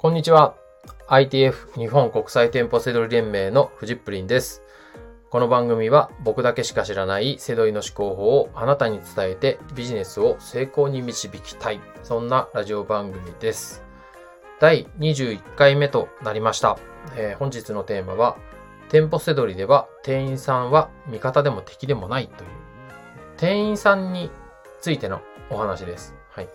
こんにちは。ITF 日本国際店舗セドリ連盟のフジップリンです。この番組は僕だけしか知らないセドリの思考法をあなたに伝えてビジネスを成功に導きたい。そんなラジオ番組です。第21回目となりました。えー本日のテーマは店舗セドリでは店員さんは味方でも敵でもないという店員さんについてのお話です。はい。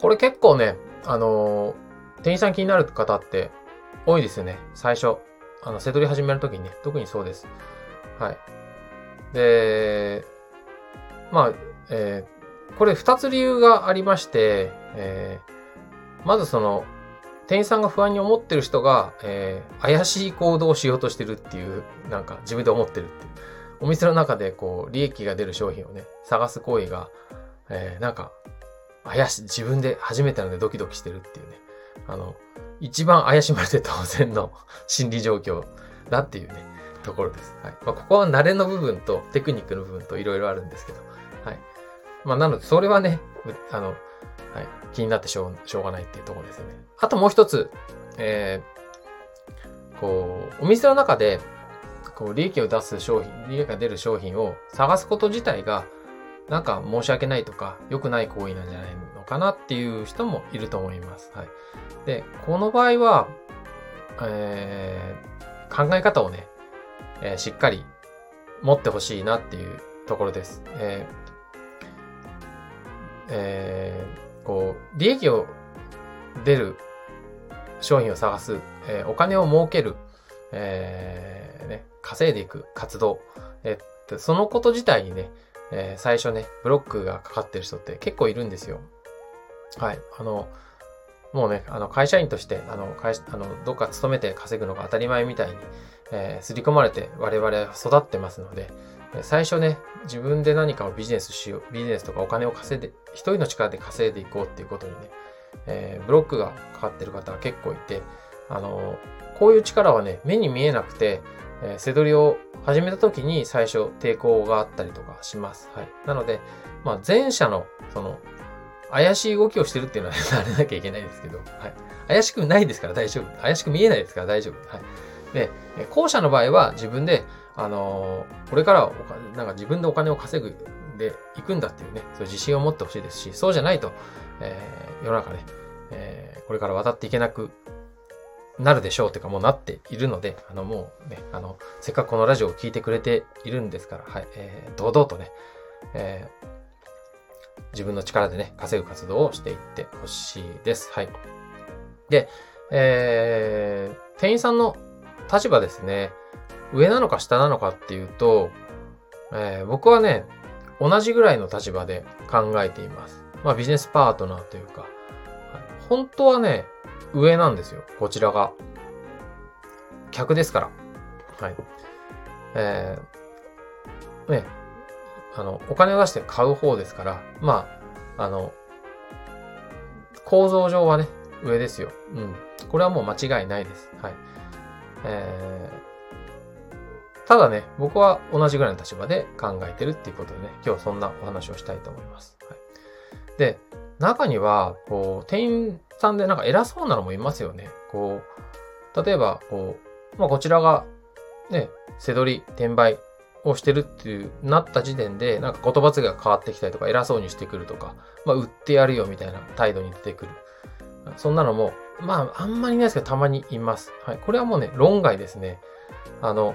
これ結構ね、あの店員さん気になる方って多いですよね。最初。あの、セドリ始めるときにね、特にそうです。はい。で、まあ、えーこれ二つ理由がありまして、えーまずその、店員さんが不安に思ってる人が、えー怪しい行動をしようとしてるっていう、なんか自分で思ってるっていう。お店の中でこう、利益が出る商品をね、探す行為が、えーなんか、怪し、自分で初めてなのでドキドキしてるっていうね。あの、一番怪しまれて当然の 心理状況だっていうね、ところです。はい。まあ、ここは慣れの部分とテクニックの部分といろいろあるんですけど、はい。まあ、なので、それはね、あの、はい、気になってしょうしょうがないっていうところですよね。あともう一つ、えー、こう、お店の中で、こう、利益を出す商品、利益が出る商品を探すこと自体が、なんか申し訳ないとか、良くない行為なんじゃないのかなっていう人もいると思います。はい。で、この場合は、えー考え方をね、えーしっかり持ってほしいなっていうところです。えーえーこう、利益を出る商品を探す、えーお金を儲ける、えーね、稼いでいく活動、えっとそのこと自体にね、えー最初ね、ブロックがかかってる人って結構いるんですよ。はい。あの、もうね、あの、会社員として、あの、会、あの、どっか勤めて稼ぐのが当たり前みたいに、えー、刷り込まれて我々は育ってますので、最初ね、自分で何かをビジネスしよう、ビジネスとかお金を稼いで、一人の力で稼いでいこうっていうことにね、えーブロックがかかってる方は結構いて、あのこういう力はね、目に見えなくて、えー、背取りを始めた時に最初抵抗があったりとかします。はい。なので、まあ前者の、その、怪しい動きをしてるっていうのは 慣れなきゃいけないんですけど、はい。怪しくないですから大丈夫。怪しく見えないですから大丈夫。はい。で、後者の場合は自分で、あのーこれからはお金、なんか自分でお金を稼ぐで行くんだっていうね、そういう自信を持ってほしいですし、そうじゃないと、えー世の中ね、えーこれから渡っていけなくなるでしょうっていうかもうなっているので、あのもうね、あの、せっかくこのラジオを聞いてくれているんですから、はい、えー堂々とね、えー自分の力でね、稼ぐ活動をしていってほしいです。はい。で、えー、店員さんの立場ですね、上なのか下なのかっていうと、えー僕はね、同じぐらいの立場で考えています。まあビジネスパートナーというか、本当はね、上なんですよ。こちらが。客ですから。はい。えー、ね、あの、お金を出して買う方ですから、まあ、あの、構造上はね、上ですよ。うん。これはもう間違いないです。はい。えー、ただね、僕は同じぐらいの立場で考えてるっていうことでね、今日そんなお話をしたいと思います。はい、で、中には、こう、店員さんでなんか偉そうなのもいますよね。こう、例えば、こう、まあ、こちらが、ね、背取り、転売をしてるっていう、なった時点で、なんか言葉遣いが変わってきたりとか、偉そうにしてくるとか、まあ、売ってやるよみたいな態度に出てくる。そんなのも、まあ、あんまりないですけど、たまにいます。はい。これはもうね、論外ですね。あの、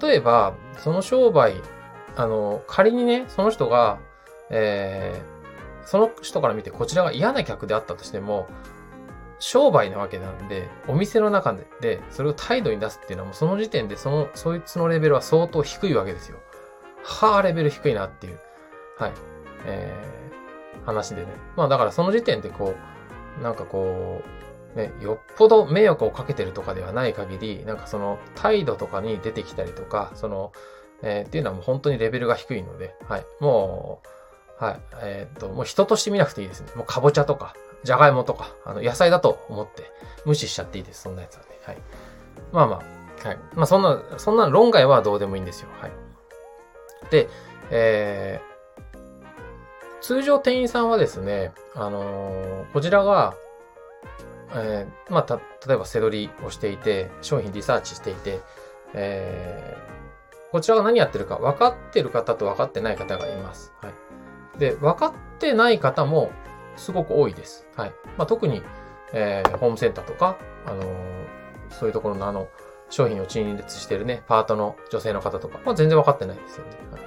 例えば、その商売、あの、仮にね、その人が、えー、その人から見てこちらが嫌な客であったとしても、商売なわけなんで、お店の中で、でそれを態度に出すっていうのはもうその時点でその、そいつのレベルは相当低いわけですよ。はあ、レベル低いなっていう、はい、えー、話でね。まあだからその時点でこう、なんかこう、ね、よっぽど迷惑をかけてるとかではない限り、なんかその態度とかに出てきたりとか、その、えーっていうのはもう本当にレベルが低いので、はい。もう、はい。えーっと、もう人として見なくていいですね。もうかぼちゃとか、じゃがいもとか、あの、野菜だと思って無視しちゃっていいです。そんなやつはね。はい。まあまあ、はい。まあそんな、そんな論外はどうでもいいんですよ。はい。で、えー通常店員さんはですね、あのーこちらが、えー、まあ、た、例えば背取りをしていて、商品リサーチしていて、えー、こちらが何やってるか分かってる方と分かってない方がいます。はい。で、分かってない方もすごく多いです。はい。まあ、特に、えー、ホームセンターとか、あのー、そういうところのあの、商品を陳列してるね、パートの女性の方とか、まあ、全然分かってないですよね。はい、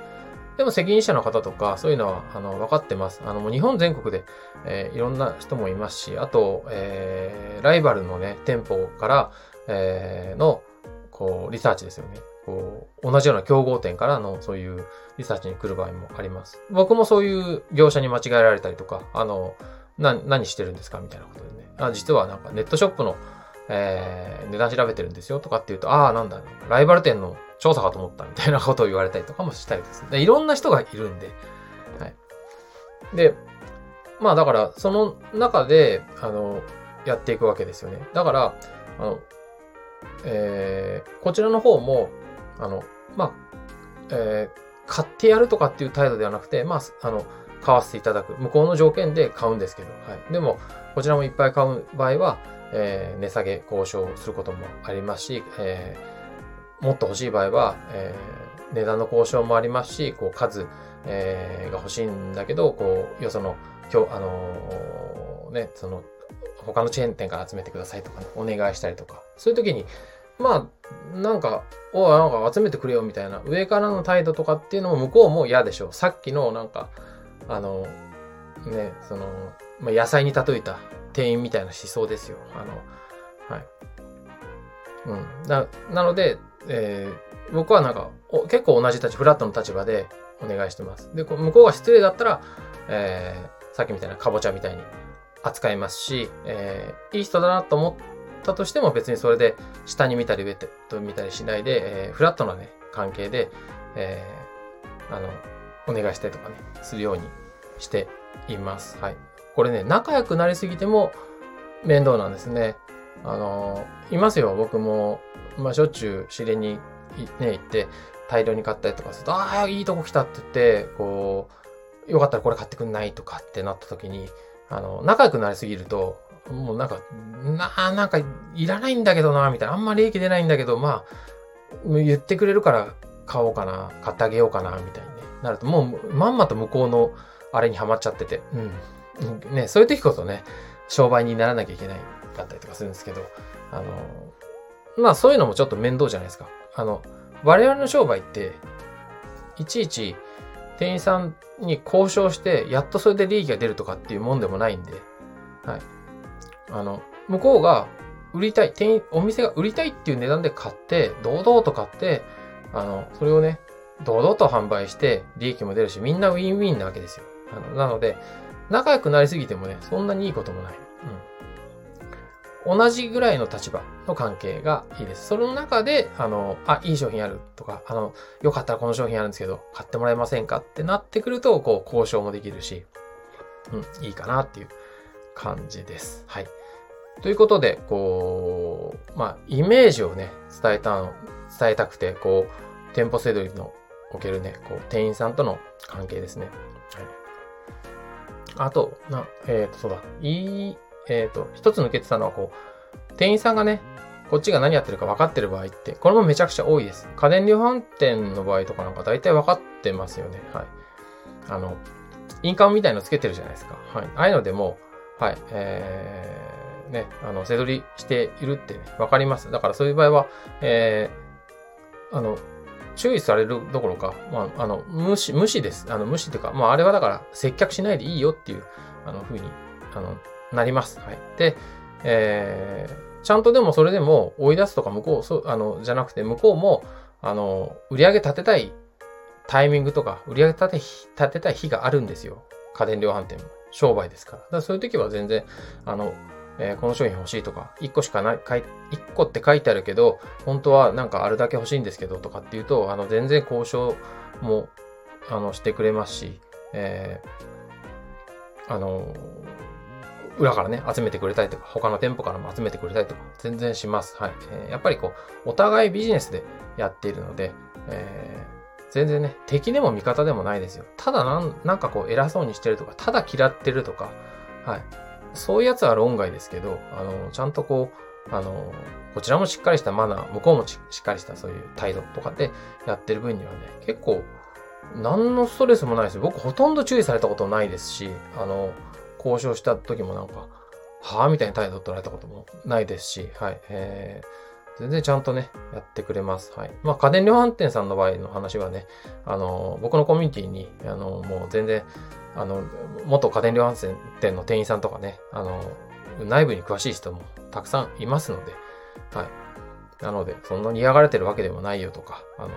でも責任者の方とか、そういうのは、あの、分かってます。あの、もう日本全国で、えー、いろんな人もいますし、あと、えー、ライバルのね、店舗から、えー、の、こう、リサーチですよね。こう、同じような競合店からの、そういうリサーチに来る場合もあります。僕もそういう業者に間違えられたりとか、あの、な、何してるんですかみたいなことでね。あ実はなんかネットショップの、えー、値段調べてるんですよとかって言うと、ああ、なんだ、ライバル店の調査かと思ったみたいなことを言われたりとかもしたりですね。いろんな人がいるんで、はい。で、まあだから、その中で、あの、やっていくわけですよね。だから、あの、えー、こちらの方も、あの、まあ、えー、買ってやるとかっていう態度ではなくて、まあ、あの、買わせていただく。向こうの条件で買うんですけど、はい。でも、こちらもいっぱい買う場合は、えー、値下げ交渉することもありますし、えー、もっと欲しい場合は、えー、値段の交渉もありますし、こう数、えー、が欲しいんだけど、こう、よその、今日、あのー、ね、その、他のチェーン店から集めてくださいとか、ね、お願いしたりとか、そういう時に、まあ、なんか、おなんか集めてくれよみたいな、上からの態度とかっていうのも向こうも嫌でしょう。さっきのなんか、あの、ね、その、まあ、野菜に例えた店員みたいな思想ですよ。あの、はい。うん。な、なので、えー、僕はなんか、お結構同じ立ち、フラットの立場でお願いしてます。で、向こうが失礼だったら、えー、さっきみたいなカボチャみたいに扱いますし、えー、いい人だなと思ってたとしても別にそれで下に見たり上と見たりしないで、えー、フラットなね、関係で、えー、あの、お願いしたりとかね、するようにしています。はい。これね、仲良くなりすぎても面倒なんですね。あの、いますよ。僕も、まあ、しょっちゅう知りに、ね、行って、大量に買ったりとかすると、ああ、いいとこ来たって言って、こう、よかったらこれ買ってくんないとかってなった時に、あの、仲良くなりすぎると、もうなんか、なあ、なんか、いらないんだけどな、みたいな。あんま利益出ないんだけど、まあ、言ってくれるから買おうかな、買ってあげようかな、みたいに、なると、もう、まんまと向こうの、あれにはまっちゃってて、うん。ね、そういう時こそね、商売にならなきゃいけないかったりとかするんですけど、あの、まあそういうのもちょっと面倒じゃないですか。あの、我々の商売って、いちいち店員さんに交渉して、やっとそれで利益が出るとかっていうもんでもないんで、はい。あの、向こうが売りたい、店員、お店が売りたいっていう値段で買って、堂々と買って、あの、それをね、堂々と販売して、利益も出るし、みんなウィンウィンなわけですよ。あのなので、仲良くなりすぎてもね、そんなにいいこともない。うん。同じぐらいの立場の関係がいいです。その中で、あの、あ、いい商品あるとか、あの、よかったらこの商品あるんですけど、買ってもらえませんかってなってくると、こう、交渉もできるし、うん、いいかなっていう感じです。はい。ということで、こう、まあ、イメージをね、伝えた、伝えたくて、こう、店舗制度のおけるね、こう、店員さんとの関係ですね。はい。あと、な、えっ、ー、と、そうだ。いい、えっ、ー、と、一つ抜けてたのは、こう、店員さんがね、こっちが何やってるか分かってる場合って、これもめちゃくちゃ多いです。家電量販店の場合とかなんか大体分かってますよね。はい。あの、印鑑みたいのつけてるじゃないですか。はい。ああいうのでも、はい、えー、ね、あの、背取りしているってね、分かります。だからそういう場合は、えー、あの、注意されるどころか、まあ、あの、無視、無視です。あの、無視っていうか、まあ、あれはだから、接客しないでいいよっていう、あの、ふうに、あの、なります。はい。で、えー、ちゃんとでもそれでも追い出すとか向こう、そう、あの、じゃなくて、向こうも、あの、売り上げ立てたいタイミングとか、売り上げ立て、立てたい日があるんですよ。家電量販店も。商売ですから。だからそういう時は全然、あの、えー、この商品欲しいとか、1個しかない、1個って書いてあるけど、本当はなんかあるだけ欲しいんですけどとかっていうと、あの、全然交渉も、あの、してくれますし、えー、あの、裏からね、集めてくれたりとか、他の店舗からも集めてくれたりとか、全然します。はい。えー、やっぱりこう、お互いビジネスでやっているので、え、全然ね、敵でも味方でもないですよ。ただなん、なんかこう、偉そうにしてるとか、ただ嫌ってるとか、はい。そういうやつは論外ですけど、あの、ちゃんとこう、あの、こちらもしっかりしたマナー、向こうもしっかりしたそういう態度とかでやってる分にはね、結構、何のストレスもないです僕ほとんど注意されたことないですし、あの、交渉した時もなんか、はぁみたいな態度を取られたこともないですし、はい。えー、全然ちゃんとね、やってくれます。はい。まあ、家電量販店さんの場合の話はね、あの、僕のコミュニティに、あの、もう全然、あの、元家電量販店の店員さんとかね、あの、内部に詳しい人もたくさんいますので、はい。なので、そんなに嫌がれてるわけでもないよとか、あの、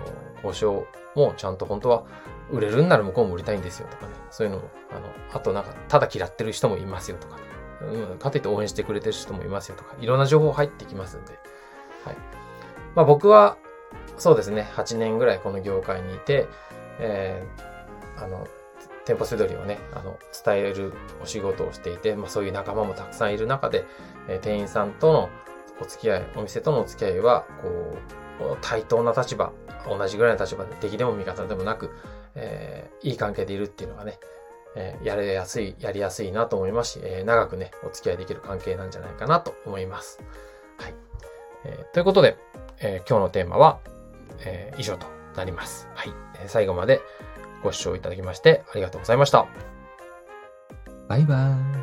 交渉もちゃんと本当は売れるんなら向こうも売りたいんですよとかね、そういうのも、あの、あとなんか、ただ嫌ってる人もいますよとかね、うん、かといって応援してくれてる人もいますよとか、いろんな情報入ってきますんで、はい。まあ僕は、そうですね、8年ぐらいこの業界にいて、えー、あの、店舗せどりをね、あの、伝えるお仕事をしていて、まあそういう仲間もたくさんいる中で、えー、店員さんとのお付き合い、お店とのお付き合いは、こう、対等な立場、同じぐらいの立場で敵でも味方でもなく、えー、いい関係でいるっていうのがね、えー、やりやすい、やりやすいなと思いますし、えー、長くね、お付き合いできる関係なんじゃないかなと思います。えー、ということで、え今日のテーマは、え以上となります。はい。え最後までご視聴いただきましてありがとうございました。バイバーイ。